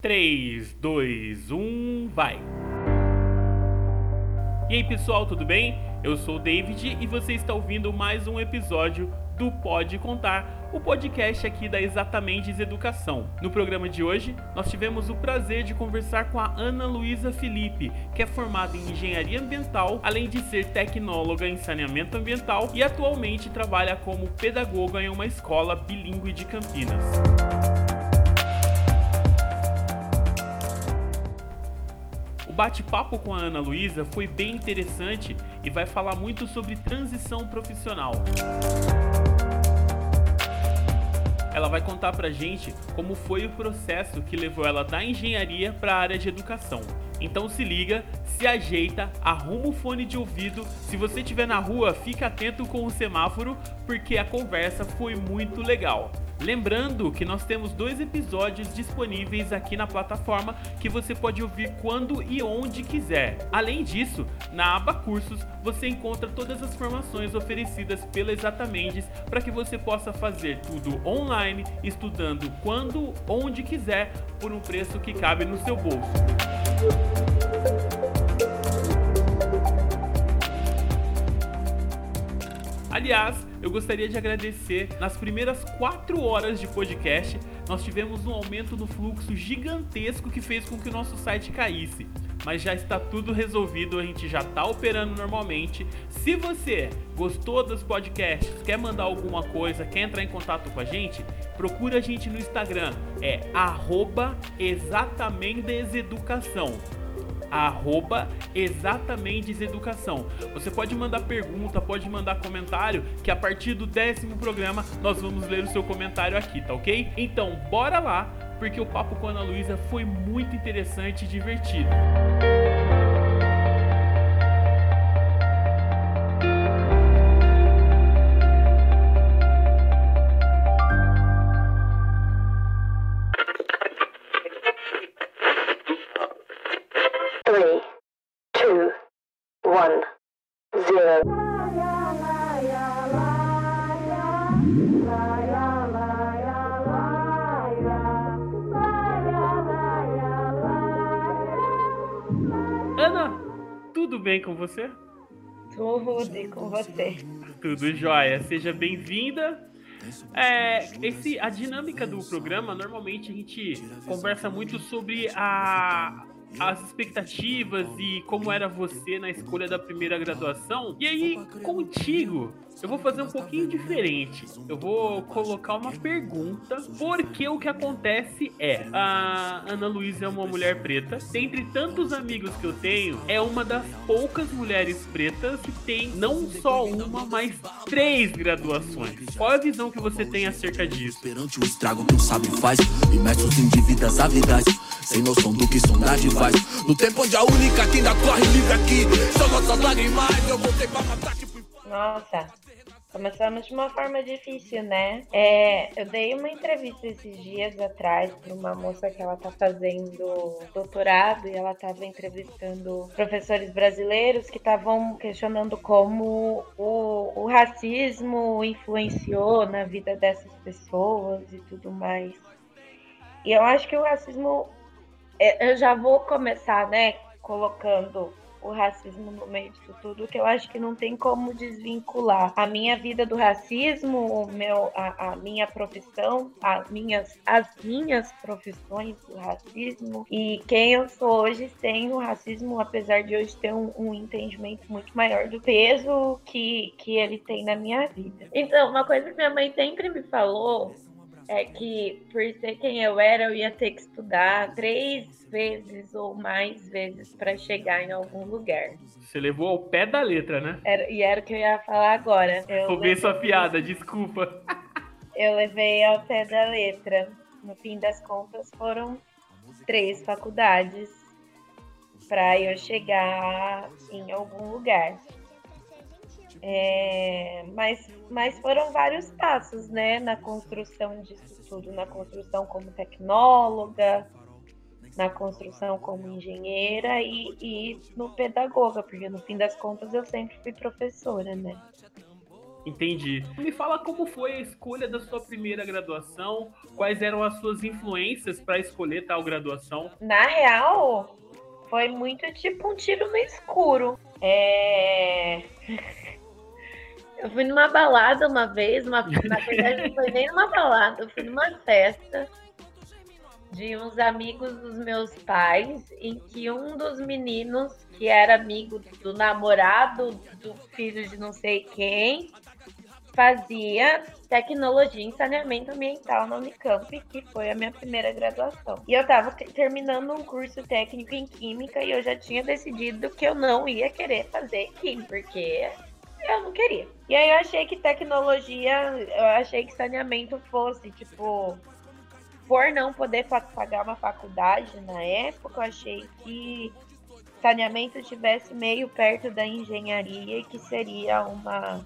3, 2, 1, vai! E aí pessoal, tudo bem? Eu sou o David e você está ouvindo mais um episódio do Pode Contar, o podcast aqui da Exatamente Educação. No programa de hoje, nós tivemos o prazer de conversar com a Ana Luísa Felipe, que é formada em Engenharia Ambiental, além de ser tecnóloga em saneamento ambiental e atualmente trabalha como pedagoga em uma escola bilíngue de Campinas. Bate-papo com a Ana Luísa foi bem interessante e vai falar muito sobre transição profissional. Ela vai contar pra gente como foi o processo que levou ela da engenharia para a área de educação. Então se liga, se ajeita, arruma o fone de ouvido. Se você estiver na rua, fica atento com o semáforo, porque a conversa foi muito legal. Lembrando que nós temos dois episódios disponíveis aqui na plataforma que você pode ouvir quando e onde quiser. Além disso, na aba Cursos você encontra todas as formações oferecidas pela Exatamente para que você possa fazer tudo online, estudando quando, onde quiser, por um preço que cabe no seu bolso. Aliás, eu gostaria de agradecer. Nas primeiras quatro horas de podcast, nós tivemos um aumento no fluxo gigantesco que fez com que o nosso site caísse. Mas já está tudo resolvido, a gente já está operando normalmente. Se você gostou dos podcasts, quer mandar alguma coisa, quer entrar em contato com a gente, procura a gente no Instagram, é exatamenteseducação arroba exatamente educação. Você pode mandar pergunta, pode mandar comentário, que a partir do décimo programa nós vamos ler o seu comentário aqui, tá ok? Então, bora lá, porque o papo com a Ana Luísa foi muito interessante e divertido. Com você? Tudo e com você. Tudo jóia. Seja bem-vinda. É, esse, a dinâmica do programa, normalmente a gente conversa muito sobre a, as expectativas e como era você na escolha da primeira graduação. E aí, contigo, eu vou fazer um pouquinho diferente. Eu vou colocar uma pergunta, porque o que acontece é: a Ana Luísa é uma mulher preta. Dentre tantos amigos que eu tenho, é uma das poucas mulheres pretas que tem não só uma, mas três graduações. Qual a visão que você tem acerca disso? Perante o estrago que um sábio faz, imersos em dívidas avidas, sem noção do que sondagem faz. No tempo onde a única que ainda corre livre aqui são nossas lágrimas, eu voltei pra matar tipo. Nossa, Começamos de uma forma difícil, né? É, eu dei uma entrevista esses dias atrás para uma moça que ela tá fazendo doutorado e ela estava entrevistando professores brasileiros que estavam questionando como o, o racismo influenciou na vida dessas pessoas e tudo mais. E eu acho que o racismo, eu já vou começar, né, colocando o racismo no meio disso tudo, que eu acho que não tem como desvincular a minha vida do racismo, o meu, a, a minha profissão, a minhas, as minhas profissões do racismo e quem eu sou hoje sem o racismo, apesar de hoje ter um, um entendimento muito maior do peso que, que ele tem na minha vida. Então, uma coisa que minha mãe sempre me falou é que por ser quem eu era, eu ia ter que estudar três vezes ou mais vezes para chegar em algum lugar. Você levou ao pé da letra, né? Era, e era o que eu ia falar agora. Roubei sua piada, desculpa. Eu levei ao pé da letra. No fim das contas, foram três faculdades para eu chegar em algum lugar. É, mas, mas foram vários passos, né, na construção disso tudo, na construção como tecnóloga, na construção como engenheira e, e no pedagoga, porque no fim das contas eu sempre fui professora, né? Entendi. Me fala como foi a escolha da sua primeira graduação, quais eram as suas influências para escolher tal graduação? Na real, foi muito tipo um tiro no escuro. É. Eu fui numa balada uma vez, uma... na verdade não foi nem numa balada, eu fui numa festa de uns amigos dos meus pais, em que um dos meninos, que era amigo do namorado do filho de não sei quem, fazia tecnologia em saneamento ambiental na Unicamp, que foi a minha primeira graduação. E eu estava terminando um curso técnico em química e eu já tinha decidido que eu não ia querer fazer química, porque eu não queria. E aí eu achei que tecnologia, eu achei que saneamento fosse, tipo, por não poder pagar uma faculdade na época, eu achei que saneamento estivesse meio perto da engenharia e que seria uma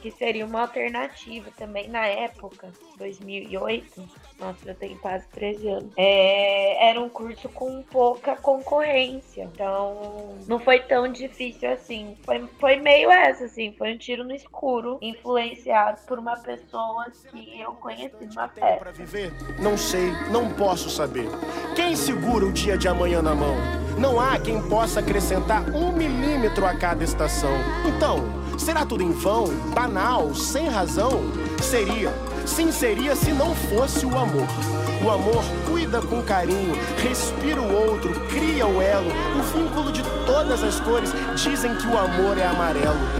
que seria uma alternativa também na época, 2008. Nossa, eu tenho quase 13 anos. É, era um curso com pouca concorrência, então não foi tão difícil assim. Foi, foi meio essa, assim, foi um tiro no escuro, influenciado por uma pessoa que eu conheci numa festa. Para viver? Não sei, não posso saber. Quem segura o dia de amanhã na mão? Não há quem possa acrescentar um milímetro a cada estação. Então, Será tudo em vão, banal, sem razão? Seria, sim seria se não fosse o amor. O amor cuida com carinho, respira o outro, cria o elo, o vínculo de todas as cores. Dizem que o amor é amarelo.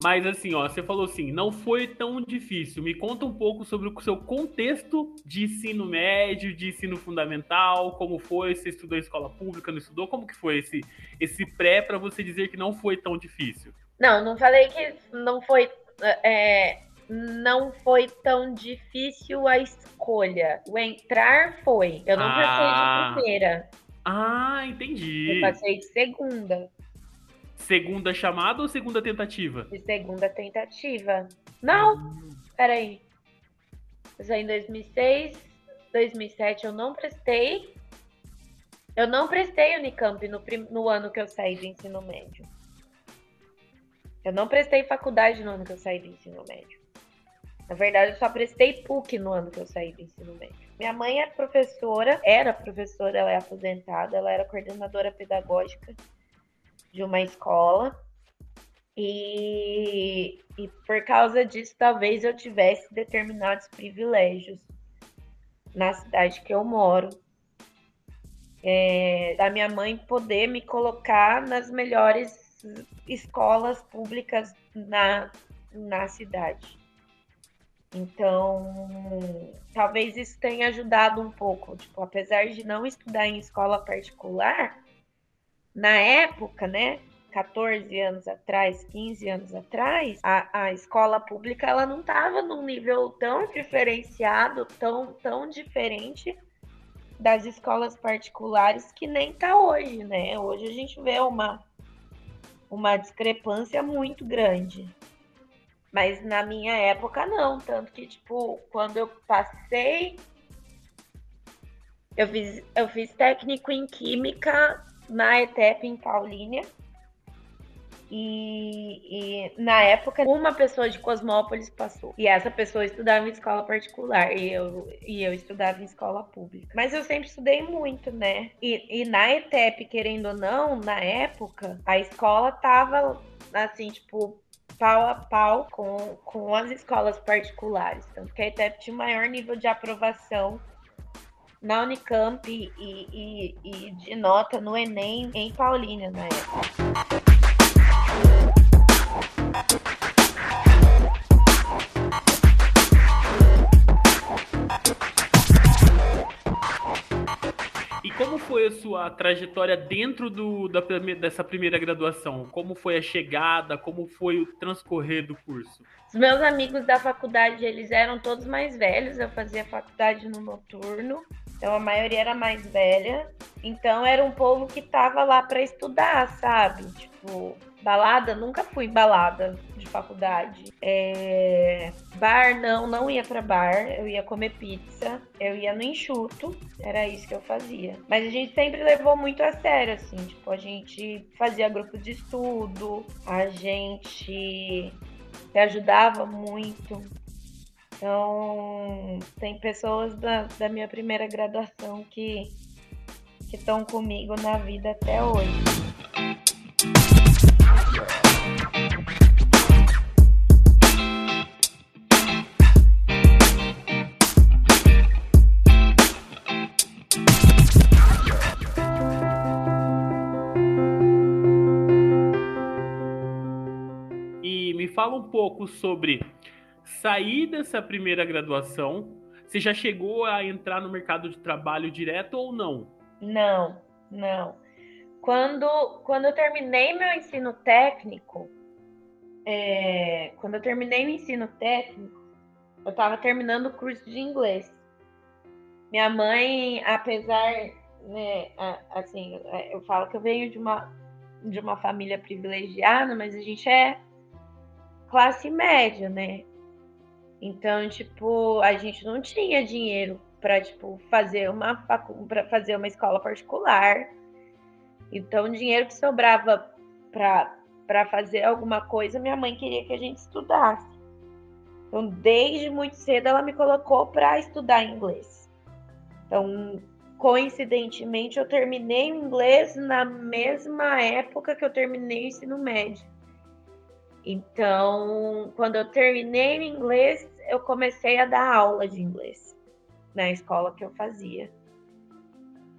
Mas assim, ó, você falou assim, não foi tão difícil. Me conta um pouco sobre o seu contexto de ensino médio, de ensino fundamental, como foi, você estudou em escola pública, não estudou? Como que foi esse, esse pré para você dizer que não foi tão difícil? Não, não falei que não foi, é, não foi tão difícil a escolha. O entrar foi. Eu não ah. passei de ah. primeira. Ah, entendi. Eu passei de segunda. Segunda chamada ou segunda tentativa? De segunda tentativa. Não, peraí. Eu saí em 2006, 2007 eu não prestei. Eu não prestei Unicamp no, no ano que eu saí do ensino médio. Eu não prestei faculdade no ano que eu saí do ensino médio. Na verdade, eu só prestei PUC no ano que eu saí do ensino médio. Minha mãe é professora, era professora, ela é aposentada, ela era coordenadora pedagógica de uma escola. E, e por causa disso, talvez eu tivesse determinados privilégios na cidade que eu moro. É, da minha mãe poder me colocar nas melhores escolas públicas na, na cidade. Então, talvez isso tenha ajudado um pouco. Tipo, apesar de não estudar em escola particular, na época, né, 14 anos atrás, 15 anos atrás, a, a escola pública ela não estava num nível tão diferenciado, tão, tão diferente das escolas particulares que nem tá hoje, né? Hoje a gente vê uma, uma discrepância muito grande. Mas na minha época não, tanto que tipo, quando eu passei eu fiz, eu fiz técnico em química na ETEP em Paulínia. E, e, na época, uma pessoa de Cosmópolis passou. E essa pessoa estudava em escola particular e eu, e eu estudava em escola pública. Mas eu sempre estudei muito, né? E, e na ETEP, querendo ou não, na época, a escola tava assim, tipo, pau a pau com, com as escolas particulares. Tanto que a ETEP tinha o maior nível de aprovação na Unicamp e, e, e de nota no Enem em Paulínia na época. E como foi a sua trajetória dentro do, da, dessa primeira graduação? Como foi a chegada? Como foi o transcorrer do curso? Os meus amigos da faculdade, eles eram todos mais velhos. Eu fazia faculdade no noturno. Então a maioria era mais velha. Então era um povo que tava lá para estudar, sabe? Tipo, balada, nunca fui balada de faculdade. É... Bar, não, não ia para bar. Eu ia comer pizza, eu ia no enxuto, era isso que eu fazia. Mas a gente sempre levou muito a sério, assim. Tipo, a gente fazia grupo de estudo, a gente se ajudava muito. Então, tem pessoas da, da minha primeira graduação que estão comigo na vida até hoje. E me fala um pouco sobre sair dessa primeira graduação, você já chegou a entrar no mercado de trabalho direto ou não? Não, não. Quando, quando eu terminei meu ensino técnico, é, quando eu terminei o ensino técnico, eu estava terminando o curso de inglês. Minha mãe, apesar, né, assim, eu falo que eu venho de uma, de uma família privilegiada, mas a gente é classe média, né? Então, tipo, a gente não tinha dinheiro para tipo fazer uma para fazer uma escola particular. Então, o dinheiro que sobrava para para fazer alguma coisa, minha mãe queria que a gente estudasse. Então, desde muito cedo ela me colocou para estudar inglês. Então, coincidentemente, eu terminei o inglês na mesma época que eu terminei o ensino médio. Então, quando eu terminei o inglês, eu comecei a dar aula de inglês na escola que eu fazia.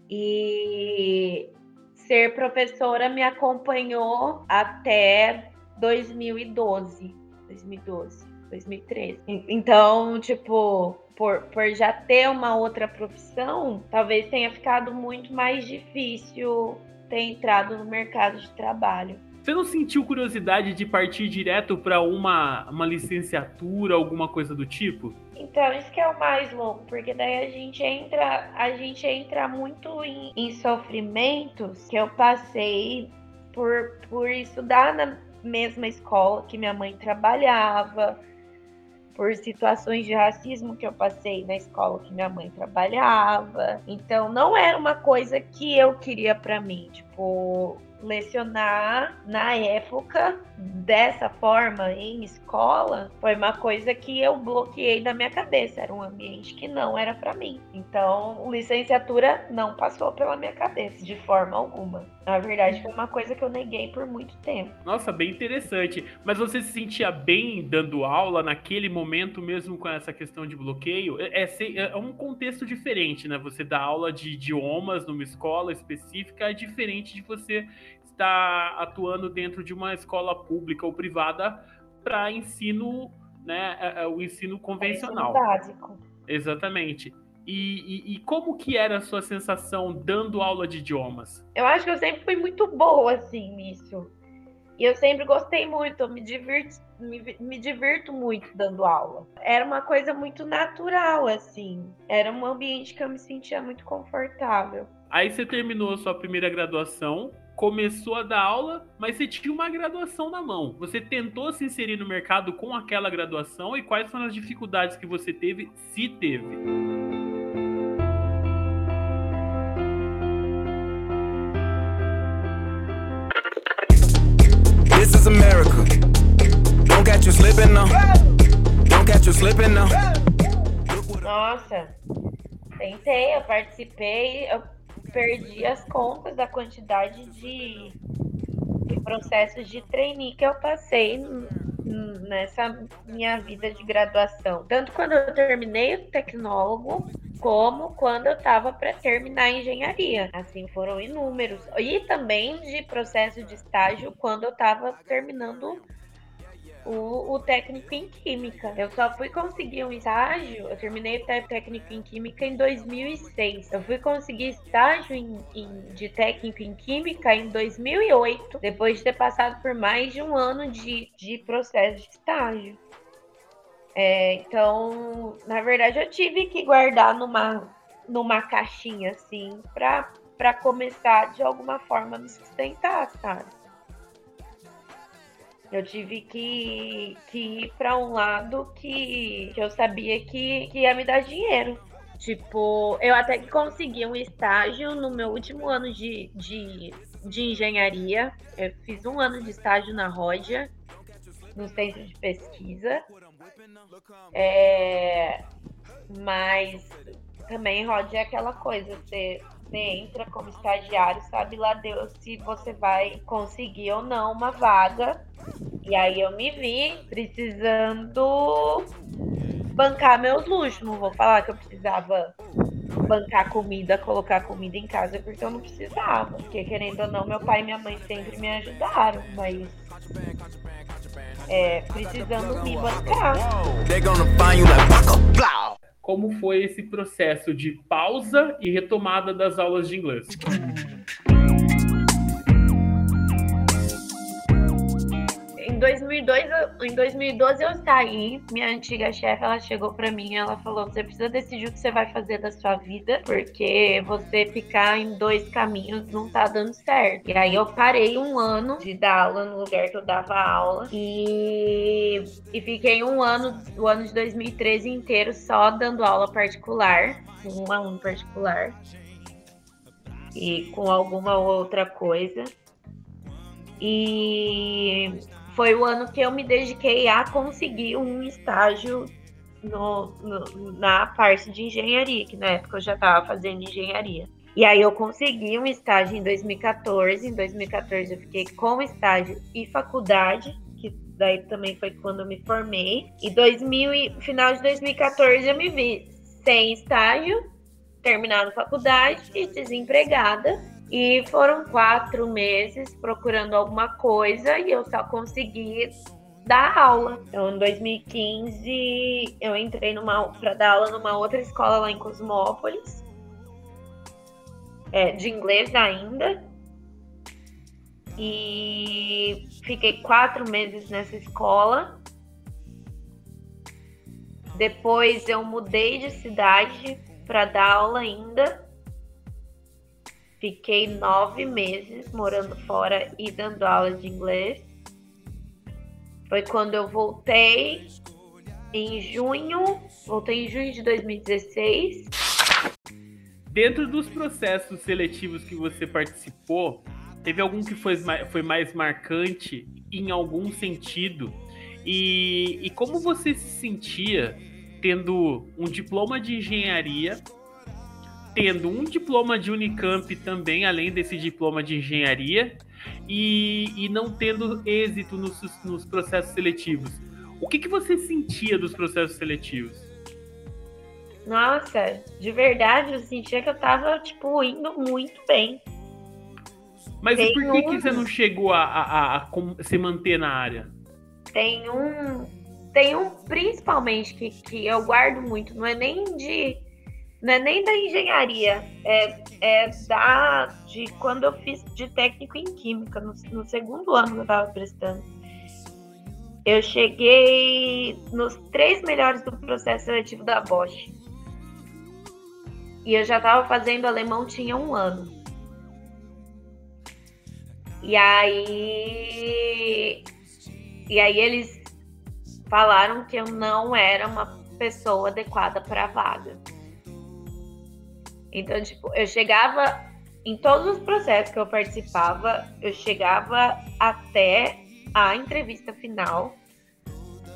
E ser professora me acompanhou até 2012, 2012, 2013. Então, tipo, por, por já ter uma outra profissão, talvez tenha ficado muito mais difícil ter entrado no mercado de trabalho. Você não sentiu curiosidade de partir direto para uma, uma licenciatura, alguma coisa do tipo? Então, isso que é o mais louco, porque daí a gente entra, a gente entra muito em, em sofrimentos que eu passei por, por estudar na mesma escola que minha mãe trabalhava, por situações de racismo que eu passei na escola que minha mãe trabalhava. Então, não era uma coisa que eu queria para mim, tipo, lecionar na época dessa forma em escola foi uma coisa que eu bloqueei da minha cabeça. Era um ambiente que não era para mim. Então, licenciatura não passou pela minha cabeça de forma alguma. Na verdade, foi uma coisa que eu neguei por muito tempo. Nossa, bem interessante. Mas você se sentia bem dando aula naquele momento, mesmo com essa questão de bloqueio? É, é, é um contexto diferente, né? Você dar aula de idiomas numa escola específica é diferente de você estar atuando dentro de uma escola pública ou privada para ensino, né, é, é, o ensino convencional. É básico. Exatamente. E, e, e, como que era a sua sensação dando aula de idiomas? Eu acho que eu sempre fui muito boa, assim, nisso. E eu sempre gostei muito, eu me divirto, me, me divirto muito dando aula. Era uma coisa muito natural, assim. Era um ambiente que eu me sentia muito confortável. Aí você terminou a sua primeira graduação, começou a dar aula, mas você tinha uma graduação na mão. Você tentou se inserir no mercado com aquela graduação e quais foram as dificuldades que você teve, se teve? This is America. Don't catch you slipping now. Don't catch you slipping now. Nossa, tentei, eu participei, eu perdi as contas da quantidade de, de processos de trainee que eu passei nessa minha vida de graduação. Tanto quando eu terminei o tecnólogo, como quando eu estava para terminar a engenharia. Assim, foram inúmeros. E também de processo de estágio quando eu estava terminando o, o, técnico em química. Eu só fui conseguir um estágio, eu terminei o técnico em química em 2006. Eu fui conseguir estágio em, em, de técnico em química em 2008, depois de ter passado por mais de um ano de, de processo de estágio. É, então, na verdade, eu tive que guardar numa, numa caixinha assim pra começar de alguma forma a me sustentar, sabe? Eu tive que, que ir para um lado que, que eu sabia que, que ia me dar dinheiro. Tipo, eu até que consegui um estágio no meu último ano de, de, de engenharia. Eu fiz um ano de estágio na Rodia, no centro de pesquisa. É, mas também Rodia é aquela coisa, você, você entra como estagiário, sabe lá Deus se você vai conseguir ou não uma vaga. E aí eu me vi precisando bancar meus luxos. Não vou falar que eu precisava bancar comida, colocar comida em casa, porque eu não precisava. Porque querendo ou não, meu pai e minha mãe sempre me ajudaram, mas é, precisando me bancar. Como foi esse processo de pausa e retomada das aulas de inglês? Em 2002, em 2012 eu saí. Minha antiga chefe, ela chegou para mim, ela falou: "Você precisa decidir o que você vai fazer da sua vida, porque você ficar em dois caminhos não tá dando certo". E aí eu parei um ano de dar aula no lugar que eu dava aula e e fiquei um ano, o ano de 2013 inteiro só dando aula particular, um aluno particular e com alguma outra coisa. E foi o ano que eu me dediquei a conseguir um estágio no, no, na parte de engenharia, que na época eu já estava fazendo engenharia. E aí eu consegui um estágio em 2014. Em 2014 eu fiquei com estágio e faculdade, que daí também foi quando eu me formei. E 2000, final de 2014 eu me vi sem estágio, terminando faculdade e desempregada. E foram quatro meses procurando alguma coisa e eu só consegui dar aula. Então, em 2015, eu entrei para dar aula numa outra escola lá em Cosmópolis, é, de inglês ainda. E fiquei quatro meses nessa escola. Depois eu mudei de cidade para dar aula ainda Fiquei nove meses morando fora e dando aulas de inglês. Foi quando eu voltei em junho, voltei em junho de 2016. Dentro dos processos seletivos que você participou, teve algum que foi, foi mais marcante em algum sentido? E, e como você se sentia tendo um diploma de engenharia tendo um diploma de Unicamp também, além desse diploma de engenharia, e, e não tendo êxito nos, nos processos seletivos. O que, que você sentia dos processos seletivos? Nossa, de verdade, eu sentia que eu tava, tipo, indo muito bem. Mas Tem por que, um... que você não chegou a, a, a, se manter na área? Tem um. Tem um, principalmente, que, que eu guardo muito, não é nem de não é nem da engenharia, é, é da de quando eu fiz de técnico em química, no, no segundo ano que eu estava prestando. Eu cheguei nos três melhores do processo seletivo da Bosch. E eu já estava fazendo alemão, tinha um ano. E aí. E aí eles falaram que eu não era uma pessoa adequada para a vaga. Então, tipo, eu chegava em todos os processos que eu participava, eu chegava até a entrevista final,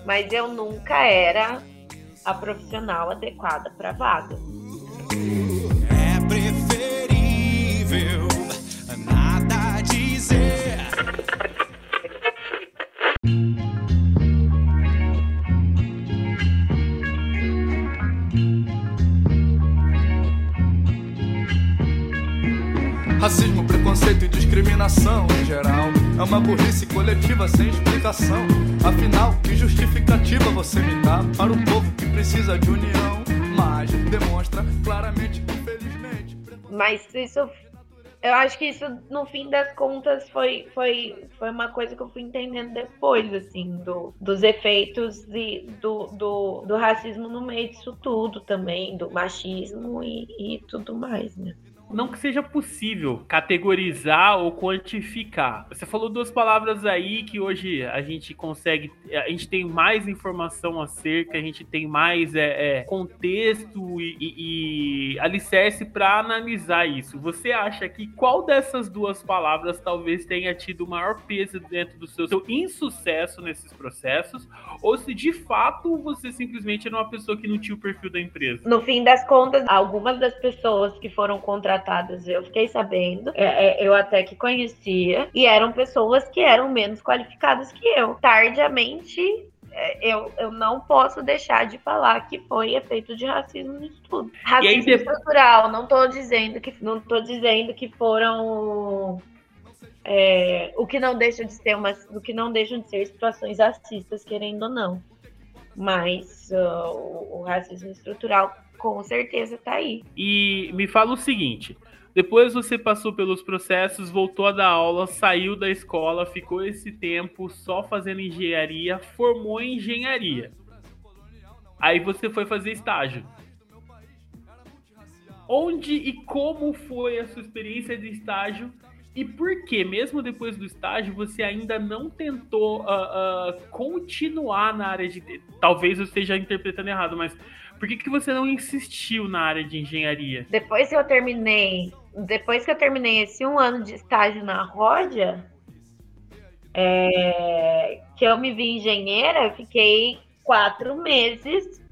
mas eu nunca era a profissional adequada para a vaga. É uma burrice coletiva sem explicação. Afinal, que justificativa você me dá para um povo que precisa de união? Mas demonstra claramente, infelizmente. Mas isso eu acho que isso, no fim das contas, foi, foi, foi uma coisa que eu fui entendendo depois, assim, do, dos efeitos de, do, do, do racismo no meio disso tudo também, do machismo e, e tudo mais, né? Não que seja possível categorizar ou quantificar. Você falou duas palavras aí que hoje a gente consegue, a gente tem mais informação acerca, a gente tem mais é, é, contexto e, e, e alicerce para analisar isso. Você acha que qual dessas duas palavras talvez tenha tido maior peso dentro do seu, seu insucesso nesses processos, ou se de fato você simplesmente era uma pessoa que não tinha o perfil da empresa? No fim das contas, algumas das pessoas que foram contratadas contratadas, eu fiquei sabendo, é, é, eu até que conhecia, e eram pessoas que eram menos qualificadas que eu. Tardiamente, é, eu, eu não posso deixar de falar que foi efeito de racismo no estudo. Racismo aí, estrutural, não estou dizendo que não tô dizendo que foram é, o que não deixa de ser uma, o que não deixam de ser situações racistas, querendo ou não. Mas uh, o, o racismo estrutural com certeza tá aí. E me fala o seguinte: depois você passou pelos processos, voltou a dar aula, saiu da escola, ficou esse tempo só fazendo engenharia, formou em engenharia. Aí você foi fazer estágio. Onde e como foi a sua experiência de estágio? E por que, mesmo depois do estágio, você ainda não tentou uh, uh, continuar na área de. Talvez eu esteja interpretando errado, mas por que, que você não insistiu na área de engenharia? Depois que eu terminei, depois que eu terminei esse um ano de estágio na Rodia, é, que eu me vi engenheira, eu fiquei quatro meses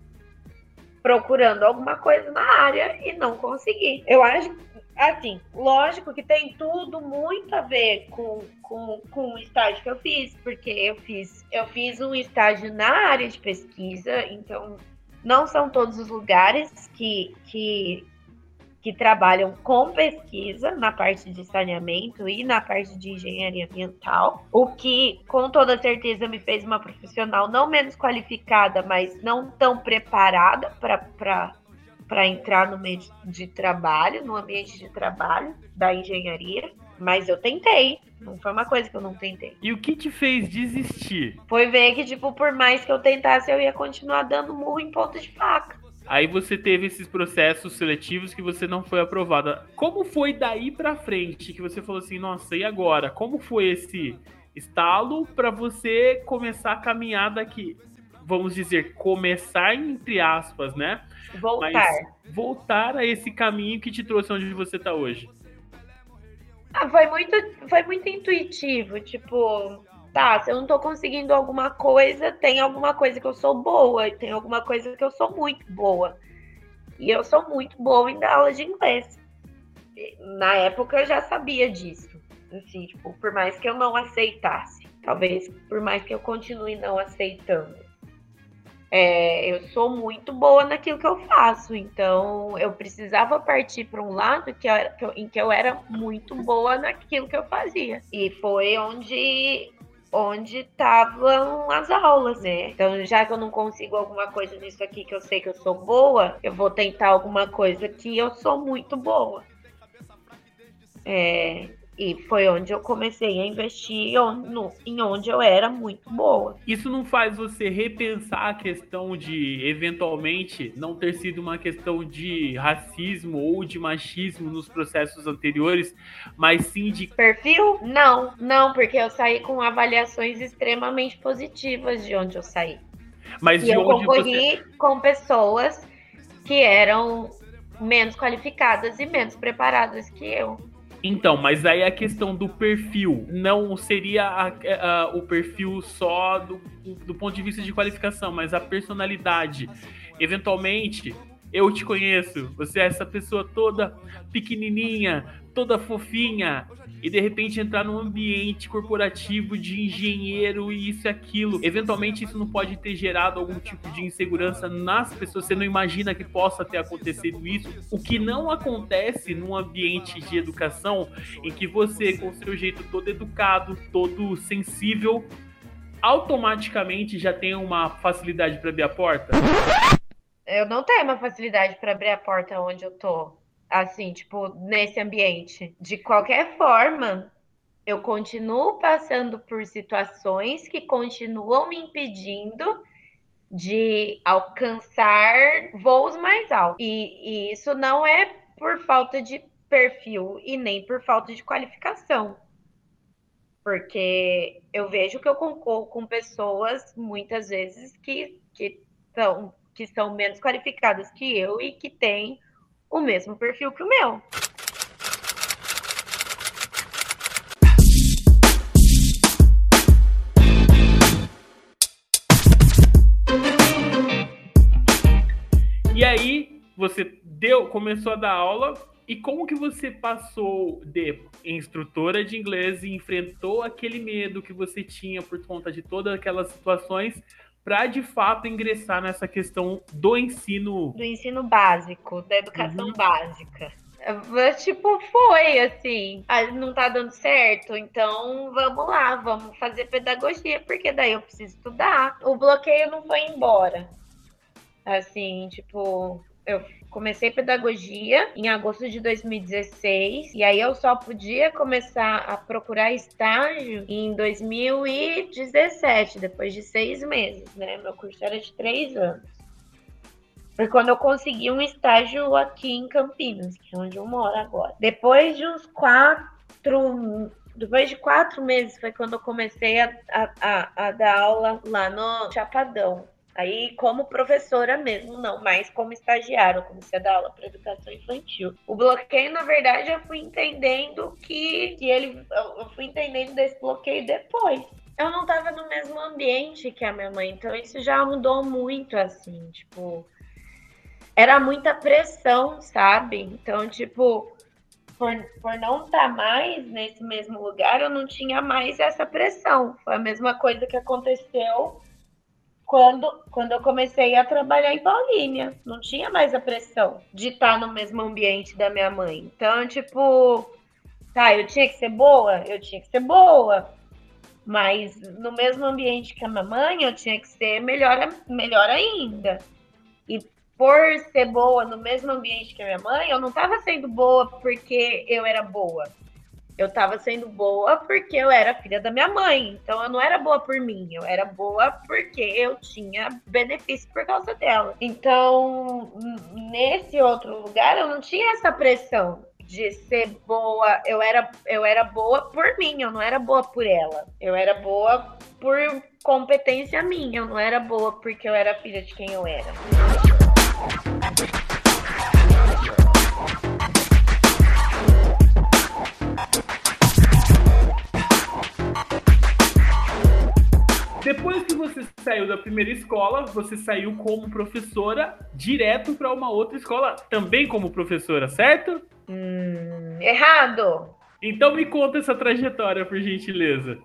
procurando alguma coisa na área e não consegui. Eu acho, assim, lógico que tem tudo muito a ver com, com, com o estágio que eu fiz, porque eu fiz, eu fiz um estágio na área de pesquisa, então não são todos os lugares que, que, que trabalham com pesquisa na parte de saneamento e na parte de engenharia ambiental, o que com toda certeza me fez uma profissional não menos qualificada, mas não tão preparada para entrar no meio de trabalho, no ambiente de trabalho da engenharia. Mas eu tentei. Não foi uma coisa que eu não tentei. E o que te fez desistir? Foi ver que, tipo, por mais que eu tentasse, eu ia continuar dando murro em ponta de faca. Aí você teve esses processos seletivos que você não foi aprovada. Como foi daí para frente que você falou assim, nossa, e agora? Como foi esse estalo para você começar a caminhar daqui? Vamos dizer, começar entre aspas, né? Voltar. Mas voltar a esse caminho que te trouxe onde você está hoje. Ah, foi muito, foi muito intuitivo, tipo, tá, se eu não tô conseguindo alguma coisa, tem alguma coisa que eu sou boa, e tem alguma coisa que eu sou muito boa. E eu sou muito boa em dar aula de inglês. Na época eu já sabia disso. Assim, tipo, por mais que eu não aceitasse. Talvez por mais que eu continue não aceitando. É, eu sou muito boa naquilo que eu faço, então eu precisava partir para um lado que eu, que eu, em que eu era muito boa naquilo que eu fazia. E foi onde onde estavam as aulas, né? Então, já que eu não consigo alguma coisa nisso aqui que eu sei que eu sou boa, eu vou tentar alguma coisa que eu sou muito boa. É, e foi onde eu comecei a investir em onde eu era muito boa. Isso não faz você repensar a questão de, eventualmente, não ter sido uma questão de racismo ou de machismo nos processos anteriores, mas sim de. Perfil? Não, não, porque eu saí com avaliações extremamente positivas de onde eu saí. Mas e de eu onde concorri você... com pessoas que eram menos qualificadas e menos preparadas que eu. Então, mas aí a questão do perfil não seria a, a, o perfil só do, do ponto de vista de qualificação, mas a personalidade. Eventualmente, eu te conheço, você é essa pessoa toda pequenininha, toda fofinha, e de repente entrar num ambiente corporativo de engenheiro e isso e aquilo. Eventualmente isso não pode ter gerado algum tipo de insegurança nas pessoas. Você não imagina que possa ter acontecido isso. O que não acontece num ambiente de educação em que você, com seu jeito todo educado, todo sensível, automaticamente já tem uma facilidade para abrir a porta? Eu não tenho uma facilidade para abrir a porta onde eu tô. Assim, tipo, nesse ambiente. De qualquer forma, eu continuo passando por situações que continuam me impedindo de alcançar voos mais altos. E, e, isso não é por falta de perfil e nem por falta de qualificação. Porque eu vejo que eu concorro com pessoas muitas vezes que, que, são, que são menos qualificadas que eu e que têm o mesmo perfil que o meu. E aí, você deu, começou a dar aula e como que você passou de instrutora de inglês e enfrentou aquele medo que você tinha por conta de todas aquelas situações para de fato ingressar nessa questão do ensino do ensino básico, da educação uhum. básica. Tipo, foi assim, não tá dando certo, então vamos lá, vamos fazer pedagogia, porque daí eu preciso estudar. O bloqueio não foi embora. Assim, tipo, eu comecei pedagogia em agosto de 2016 e aí eu só podia começar a procurar estágio em 2017, depois de seis meses, né? Meu curso era de três anos. Foi quando eu consegui um estágio aqui em Campinas, que é onde eu moro agora. Depois de uns quatro depois de quatro meses foi quando eu comecei a, a, a, a dar aula lá no Chapadão. Aí, como professora mesmo, não, mas como estagiária, eu comecei a dar aula para educação infantil. O bloqueio, na verdade, eu fui entendendo que, que ele. Eu fui entendendo desse bloqueio depois. Eu não estava no mesmo ambiente que a minha mãe, então isso já mudou muito, assim, tipo. Era muita pressão, sabe? Então, tipo, por, por não estar tá mais nesse mesmo lugar, eu não tinha mais essa pressão. Foi a mesma coisa que aconteceu quando, quando eu comecei a trabalhar em Paulínia. Não tinha mais a pressão de estar no mesmo ambiente da minha mãe. Então, tipo, tá, eu tinha que ser boa? Eu tinha que ser boa. Mas no mesmo ambiente que a minha mãe, eu tinha que ser melhor, melhor ainda. E por ser boa no mesmo ambiente que a minha mãe, eu não estava sendo boa porque eu era boa eu estava sendo boa porque eu era filha da minha mãe. Então eu não era boa por mim, eu era boa porque eu tinha benefício por causa dela. Então, nesse outro lugar, eu não tinha essa pressão de ser boa. Eu era, eu era boa por mim, eu não era boa por ela. Eu era boa por competência minha, eu não era boa porque eu era filha de quem eu era. Depois que você saiu da primeira escola, você saiu como professora direto para uma outra escola, também como professora, certo? Hum, errado. Então me conta essa trajetória, por gentileza.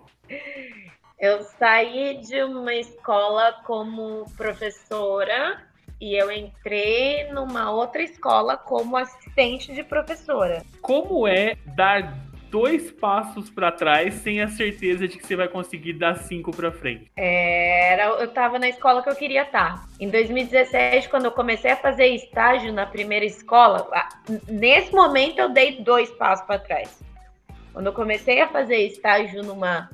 Eu saí de uma escola como professora e eu entrei numa outra escola como assistente de professora. Como é dar dois passos para trás sem a certeza de que você vai conseguir dar cinco para frente? Era, eu estava na escola que eu queria estar. Em 2017, quando eu comecei a fazer estágio na primeira escola, nesse momento eu dei dois passos para trás. Quando eu comecei a fazer estágio numa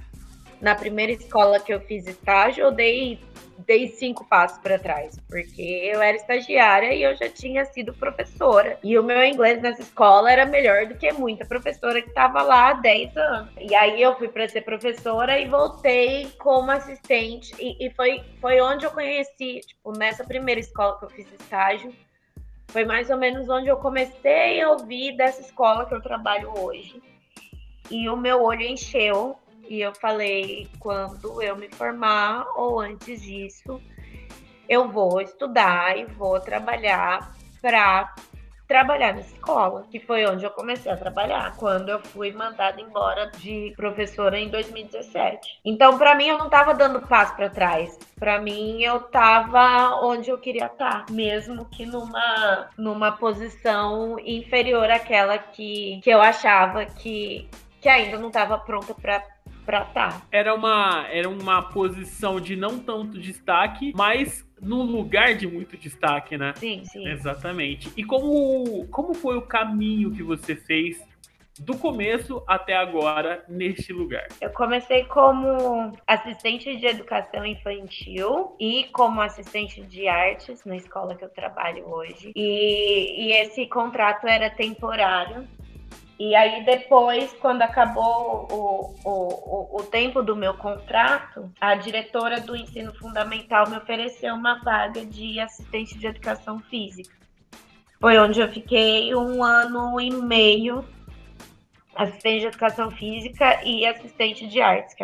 na primeira escola que eu fiz estágio, eu dei dei cinco passos para trás, porque eu era estagiária e eu já tinha sido professora. E o meu inglês nessa escola era melhor do que muita professora que estava lá há 10 anos. E aí eu fui para ser professora e voltei como assistente. E, e, foi, foi onde eu conheci, tipo, nessa primeira escola que eu fiz estágio. Foi mais ou menos onde eu comecei a ouvir dessa escola que eu trabalho hoje. E o meu olho encheu e eu falei, quando eu me formar ou antes disso, eu vou estudar e vou trabalhar para trabalhar na escola, que foi onde eu comecei a trabalhar, quando eu fui mandada embora de professora em 2017. Então, para mim, eu não estava dando passo para trás. Para mim, eu estava onde eu queria estar, tá, mesmo que numa numa posição inferior àquela que, que eu achava que que ainda não estava pronta para pra tá. Era uma, era uma posição de não tanto destaque, mas num lugar de muito destaque, né? Sim, sim. Exatamente. E como, como foi o caminho que você fez do começo até agora neste lugar? Eu comecei como assistente de educação infantil e como assistente de artes na escola que eu trabalho hoje. E, e esse contrato era temporário. E aí depois, quando acabou o, o, o, tempo do meu contrato, a diretora do ensino fundamental me ofereceu uma vaga de assistente de educação física. Foi onde eu fiquei um ano e meio assistente de educação física e assistente de artes, que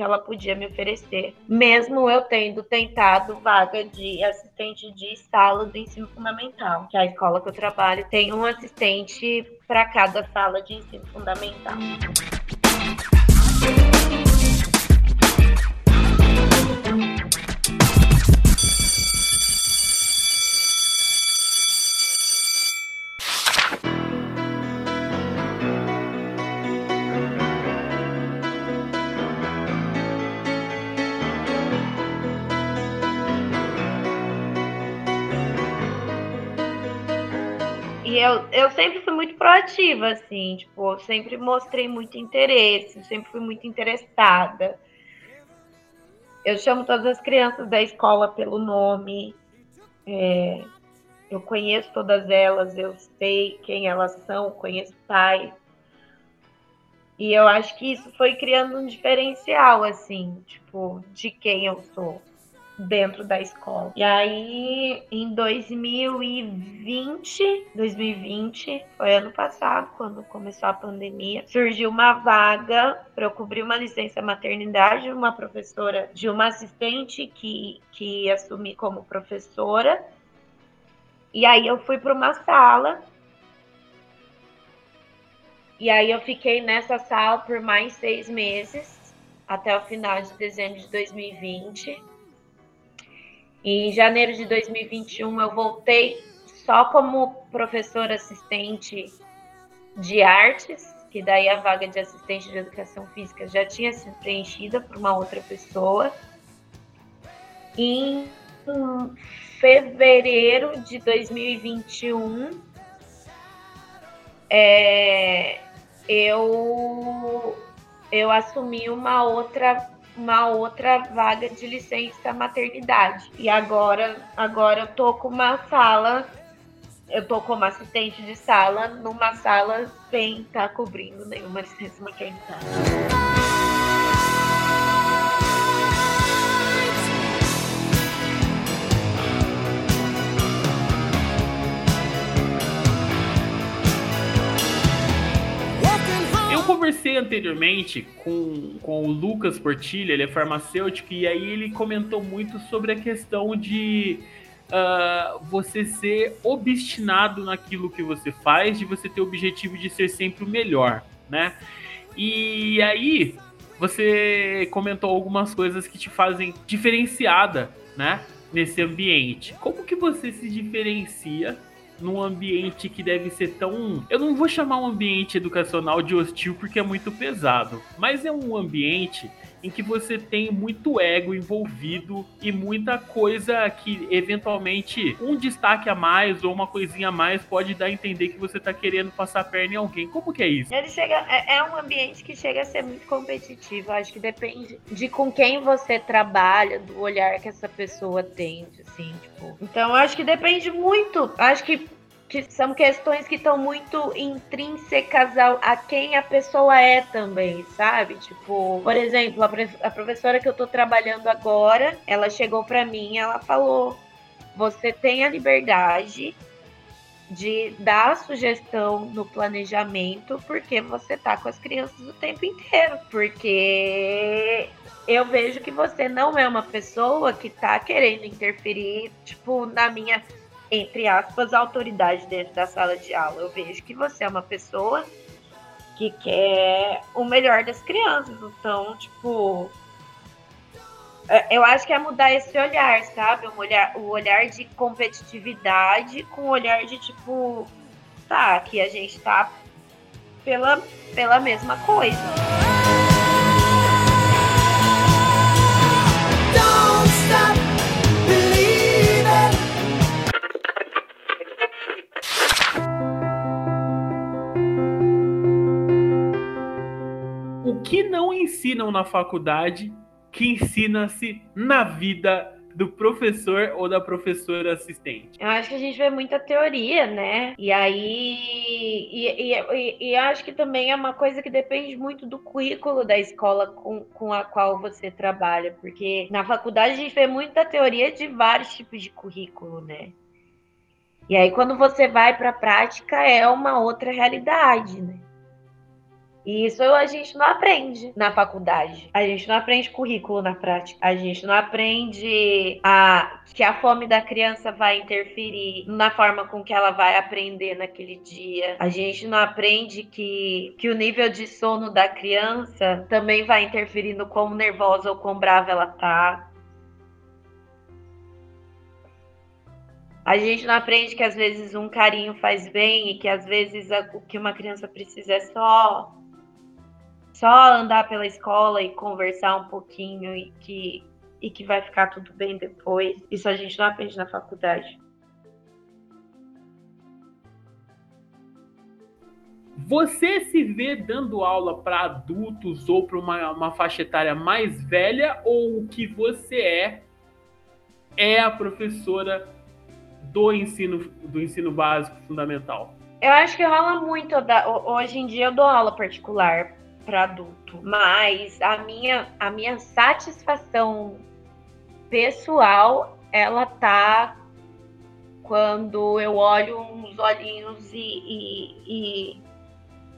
que ela podia me oferecer, mesmo eu tendo tentado vaga de assistente de sala do ensino fundamental, que é a escola que eu trabalho tem um assistente para cada sala de ensino fundamental. Eu, eu sempre fui muito proativa, assim, tipo, sempre mostrei muito interesse, sempre fui muito interessada. Eu chamo todas as crianças da escola pelo nome, é, eu conheço todas elas, eu sei quem elas são, conheço pais. E eu acho que isso foi criando um diferencial, assim, tipo, de quem eu sou dentro da escola. E aí, em 2020, 2020, foi ano passado, quando começou a pandemia, surgiu uma vaga para eu cobrir uma licença maternidade, uma professora, de uma assistente que, que ia assumir como professora. E aí eu fui para uma sala e aí eu fiquei nessa sala por mais seis meses, até o final de dezembro de 2020. Em janeiro de 2021 eu voltei só como professora assistente de artes, que daí a vaga de assistente de educação física já tinha sido preenchida por uma outra pessoa. Em fevereiro de 2021, é, eu, eu assumi uma outra uma outra vaga de licença maternidade. E agora, agora eu tô com uma sala, eu tô como assistente de sala numa sala sem estar tá cobrindo nenhuma licença maternidade. Conversei anteriormente com, com o Lucas Portilha, ele é farmacêutico, e aí ele comentou muito sobre a questão de uh, você ser obstinado naquilo que você faz, de você ter o objetivo de ser sempre o melhor, né? E aí você comentou algumas coisas que te fazem diferenciada, né? Nesse ambiente. Como que você se diferencia num ambiente que deve ser tão. Eu não vou chamar um ambiente educacional de hostil porque é muito pesado, mas é um ambiente em que você tem muito ego envolvido e muita coisa que eventualmente um destaque a mais ou uma coisinha a mais pode dar a entender que você tá querendo passar a perna em alguém. Como que é isso? Ele chega, é, é um ambiente que chega a ser muito competitivo. Acho que depende de com quem você trabalha, do olhar que essa pessoa tem, assim, tipo. Então acho que depende muito. Acho que que são questões que estão muito intrínsecas ao, a quem a pessoa é também, sabe? Tipo, por exemplo, a, a professora que eu tô trabalhando agora, ela chegou para mim, ela falou: "Você tem a liberdade de dar sugestão no planejamento porque você tá com as crianças o tempo inteiro, porque eu vejo que você não é uma pessoa que tá querendo interferir, tipo, na minha entre aspas, autoridade dentro da sala de aula. Eu vejo que você é uma pessoa que quer o melhor das crianças. Então, tipo, é, eu acho que é mudar esse olhar, sabe? Um olhar, o olhar de competitividade com o olhar de tipo, tá, que a gente tá pela, pela mesma coisa. Ensinam na faculdade que ensina-se na vida do professor ou da professora assistente? Eu acho que a gente vê muita teoria, né? E aí. E, e, e, acho que também é uma coisa que depende muito do currículo da escola com, com a qual você trabalha. Porque na faculdade a gente vê muita teoria de vários tipos de currículo, né? E aí, quando você vai para a prática, é uma outra realidade, né? E isso a gente não aprende na faculdade. A gente não aprende currículo na prática. A gente não aprende a, que a fome da criança vai interferir na forma com que ela vai aprender naquele dia. A gente não aprende que, que o nível de sono da criança também vai interferir no quão nervosa ou quão brava ela tá. A gente não aprende que às vezes um carinho faz bem e que às vezes o que uma criança precisa é só só andar pela escola e conversar um pouquinho e que, e que vai ficar tudo bem depois. Isso a gente não aprende na faculdade. Você se vê dando aula para adultos ou para uma, uma faixa etária mais velha ou o que você é é a professora do ensino do ensino básico fundamental? Eu acho que rola muito. Hoje em dia eu dou aula particular para adulto, mas a minha, a minha satisfação pessoal, ela tá quando eu olho uns olhinhos e, e, e,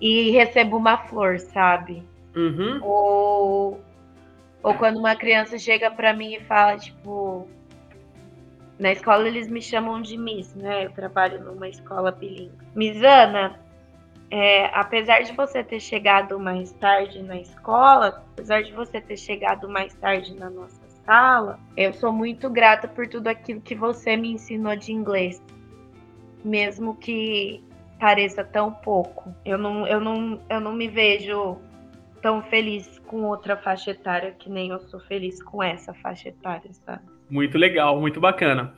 e recebo uma flor, sabe? Uhum. Ou, ou quando uma criança chega para mim e fala, tipo, na escola eles me chamam de Miss, né? Eu trabalho numa escola bilíngue. Miss Ana, é, apesar de você ter chegado mais tarde na escola, apesar de você ter chegado mais tarde na nossa sala, eu sou muito grata por tudo aquilo que você me ensinou de inglês, mesmo que pareça tão pouco. Eu não, eu não, eu não me vejo tão feliz com outra faixa etária que nem eu sou feliz com essa faixa etária, sabe? Muito legal, muito bacana.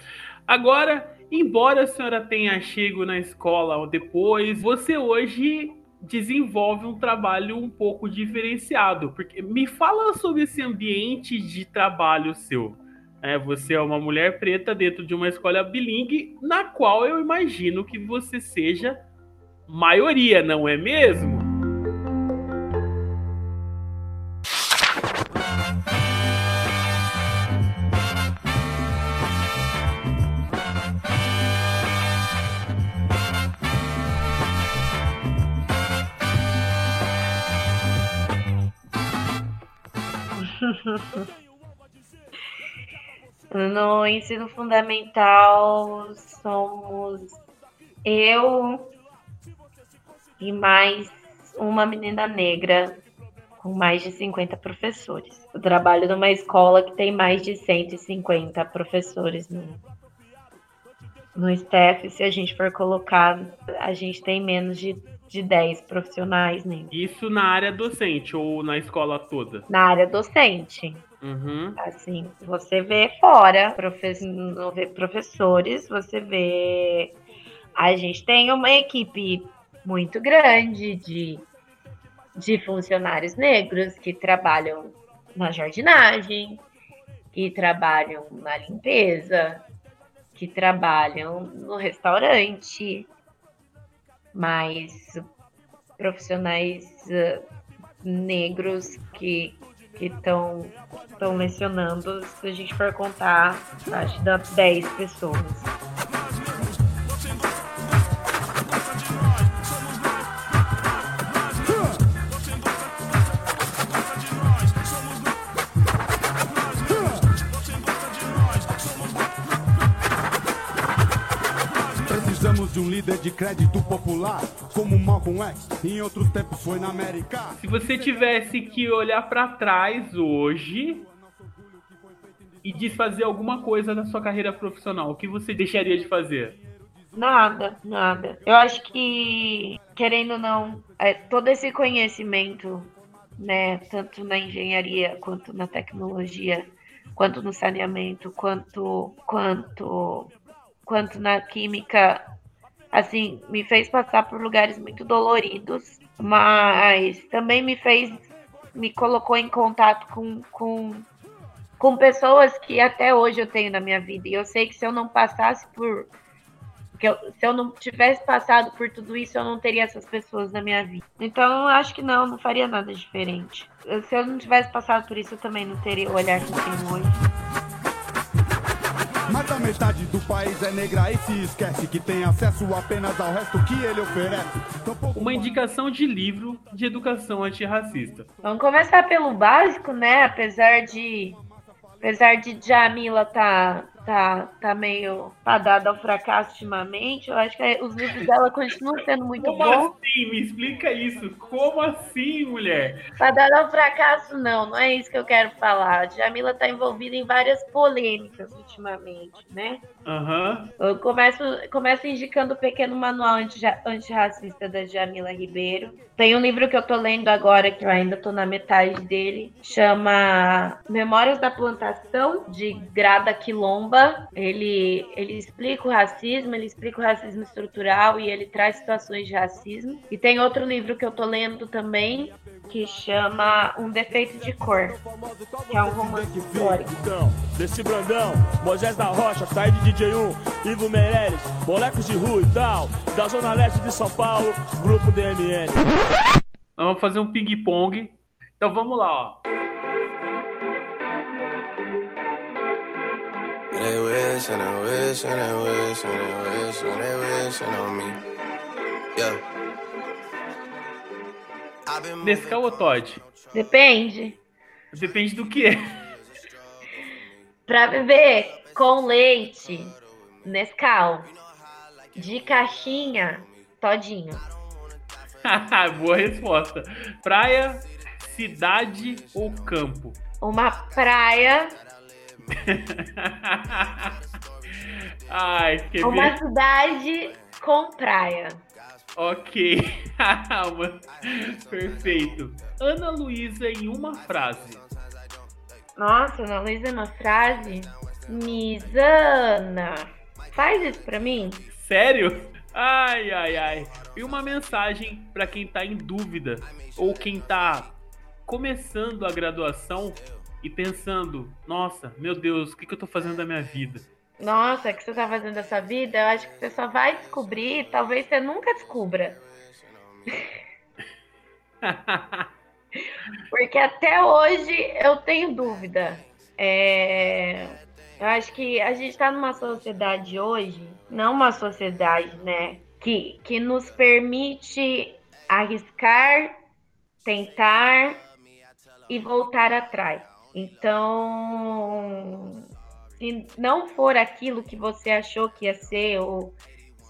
Agora, embora a senhora tenha chego na escola depois, você hoje desenvolve um trabalho um pouco diferenciado. Porque me fala sobre esse ambiente de trabalho seu. É, você é uma mulher preta dentro de uma escola bilingue, na qual eu imagino que você seja maioria, não é mesmo? No ensino fundamental somos eu e mais uma menina negra com mais de 50 professores. Eu trabalho numa escola que tem mais de 150 professores no, no staff. Se a gente for colocar, a gente tem menos de de 10 profissionais negros. Isso na área docente ou na escola toda? Na área docente. Uhum. Assim, você vê fora, profe professores, você vê. A gente tem uma equipe muito grande de, de funcionários negros que trabalham na jardinagem, que trabalham na limpeza, que trabalham no restaurante, mas profissionais uh, negros que estão estão lecionando, se a gente for contar, acho que dá 10 pessoas. Crédito popular, como Malcolm X, em outros tempos foi na América. Se você tivesse que olhar para trás hoje e desfazer alguma coisa na sua carreira profissional, o que você deixaria de fazer? Nada, nada. Eu acho que, querendo ou não, é, todo esse conhecimento, né, tanto na engenharia quanto na tecnologia, quanto no saneamento, quanto, quanto, quanto na química, assim, me fez passar por lugares muito doloridos, mas também me fez me colocou em contato com, com, com pessoas que até hoje eu tenho na minha vida. E eu sei que se eu não passasse por. Que eu, se eu não tivesse passado por tudo isso, eu não teria essas pessoas na minha vida. Então acho que não, não faria nada diferente. Se eu não tivesse passado por isso, eu também não teria o olhar que eu tenho hoje. Mas a metade do país é negra e se esquece que tem acesso apenas ao resto que ele oferece. Uma indicação de livro de educação antirracista. Vamos começar pelo básico, né? Apesar de apesar de Jamila tá tá, tá meio fadada ao fracasso ultimamente. Eu acho que os livros dela continuam sendo muito Como bons. assim? Me explica isso. Como assim, mulher? Fadada ao fracasso, não, não é isso que eu quero falar. Jamila tá envolvida em várias polêmicas ultimamente, né? Aham. Eu começo, começo indicando o pequeno manual anti- antirracista da Jamila Ribeiro. Tem um livro que eu tô lendo agora, que eu ainda tô na metade dele, chama Memórias da Plantação, de Grada Quilomba. Ele, ele explica o racismo, ele explica o racismo estrutural e ele traz situações de racismo. E tem outro livro que eu tô lendo também, que chama Um Defeito de Cor, que é um romance histórico. Então, desse Brandão, Moisés da Rocha, Said DJ1, Ivo Meirelles, Molecos de Rua e tal, da Zona Leste de São Paulo, Grupo DMN. Vamos fazer um ping-pong. Então vamos lá, ó. They wish and they wish and they wish and they wish and they wishing on me. Yeah. Nescau ou Todd? Depende. Depende do que é. Pra beber com leite, Nescau. De caixinha, todinho. Boa resposta. Praia, cidade ou campo? Uma praia, Ai, quer uma cidade com praia. Ok. Perfeito. Ana Luísa em uma frase. Nossa, Ana Luísa, uma frase. Misana. Faz isso pra mim? Sério? Ai, ai, ai. E uma mensagem para quem tá em dúvida ou quem tá começando a graduação e pensando: nossa, meu Deus, o que, que eu tô fazendo da minha vida? Nossa, o que você tá fazendo dessa vida? Eu acho que você só vai descobrir, talvez você nunca descubra. Porque até hoje eu tenho dúvida. É, Eu acho que a gente está numa sociedade hoje, não uma sociedade, né, que, que nos permite arriscar, tentar e voltar atrás. Então, se não for aquilo que você achou que ia ser, ou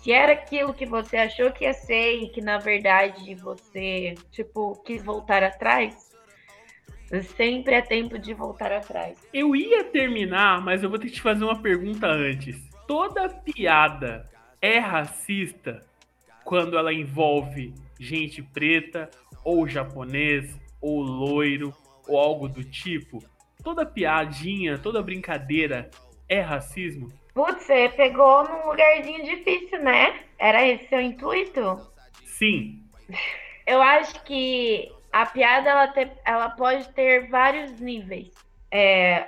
se era aquilo que você achou que ia ser e que na verdade você, tipo, quis voltar atrás, sempre é tempo de voltar atrás. Eu ia terminar, mas eu vou ter que te fazer uma pergunta antes. Toda piada é racista quando ela envolve gente preta, ou japonês, ou loiro, ou algo do tipo? Toda piadinha, toda brincadeira é racismo? Putz, você pegou num lugarzinho difícil, né? Era esse seu intuito? Sim. Eu acho que a piada ela, te- ela pode ter vários níveis. É,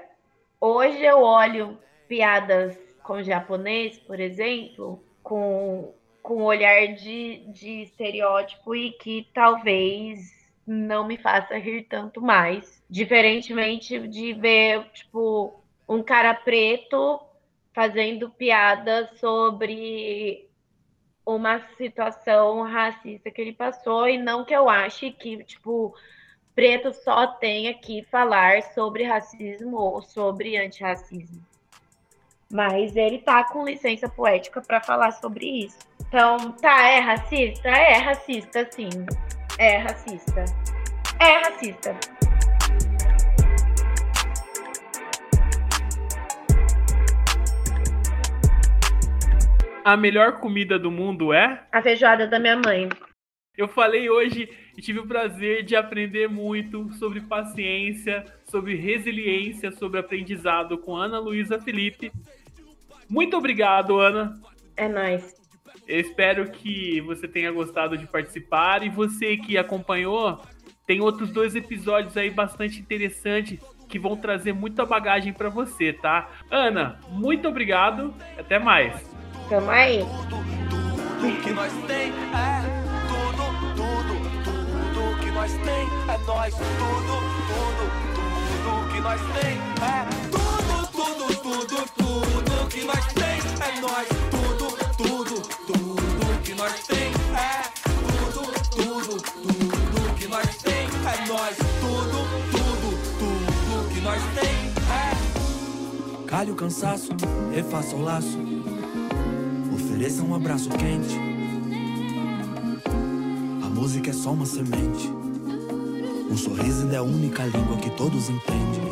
hoje eu olho piadas com japonês, por exemplo, com, com um olhar de, de estereótipo e que talvez não me faça rir tanto mais. Diferentemente de ver, tipo, um cara preto fazendo piada sobre uma situação racista que ele passou e não que eu ache que, tipo, preto só tenha que falar sobre racismo ou sobre antirracismo. Mas ele tá com licença poética para falar sobre isso. Então, tá, é racista? É racista, sim. É racista. É racista. A melhor comida do mundo é? A feijoada da minha mãe. Eu falei hoje e tive o prazer de aprender muito sobre paciência, sobre resiliência, sobre aprendizado com Ana Luísa Felipe. Muito obrigado, Ana. É nóis. Eu espero que você tenha gostado de participar e você que acompanhou, tem outros dois episódios aí bastante interessantes que vão trazer muita bagagem para você, tá? Ana, muito obrigado. Até mais. Tamo aí. Tudo que nós tem é tudo, tudo, tudo que nós tem é nós. Tudo, tudo, tudo que nós tem é tudo, tudo, tudo, tudo que nós tem é nós. Nós. Tudo, tudo, tudo que nós tem é. Calhe o cansaço, refaça o laço. Ofereça um abraço quente. A música é só uma semente. Um sorriso é a única língua que todos entendem.